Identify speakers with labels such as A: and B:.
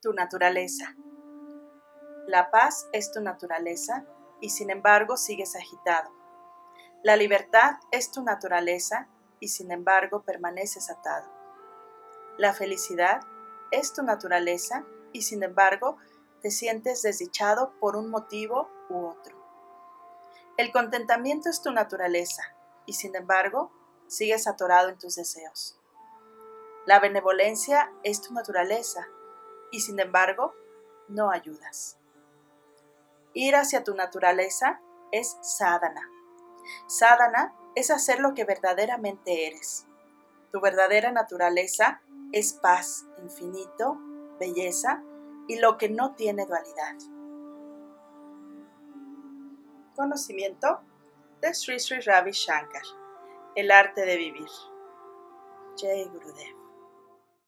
A: Tu naturaleza. La paz es tu naturaleza y sin embargo sigues agitado. La libertad es tu naturaleza y sin embargo permaneces atado. La felicidad es tu naturaleza y sin embargo te sientes desdichado por un motivo u otro. El contentamiento es tu naturaleza y sin embargo sigues atorado en tus deseos. La benevolencia es tu naturaleza y sin embargo no ayudas. Ir hacia tu naturaleza es sadhana. Sadhana es hacer lo que verdaderamente eres. Tu verdadera naturaleza es paz, infinito, belleza y lo que no tiene dualidad. Conocimiento de Sri Sri Ravi Shankar. El arte de vivir. Jai Gurudev.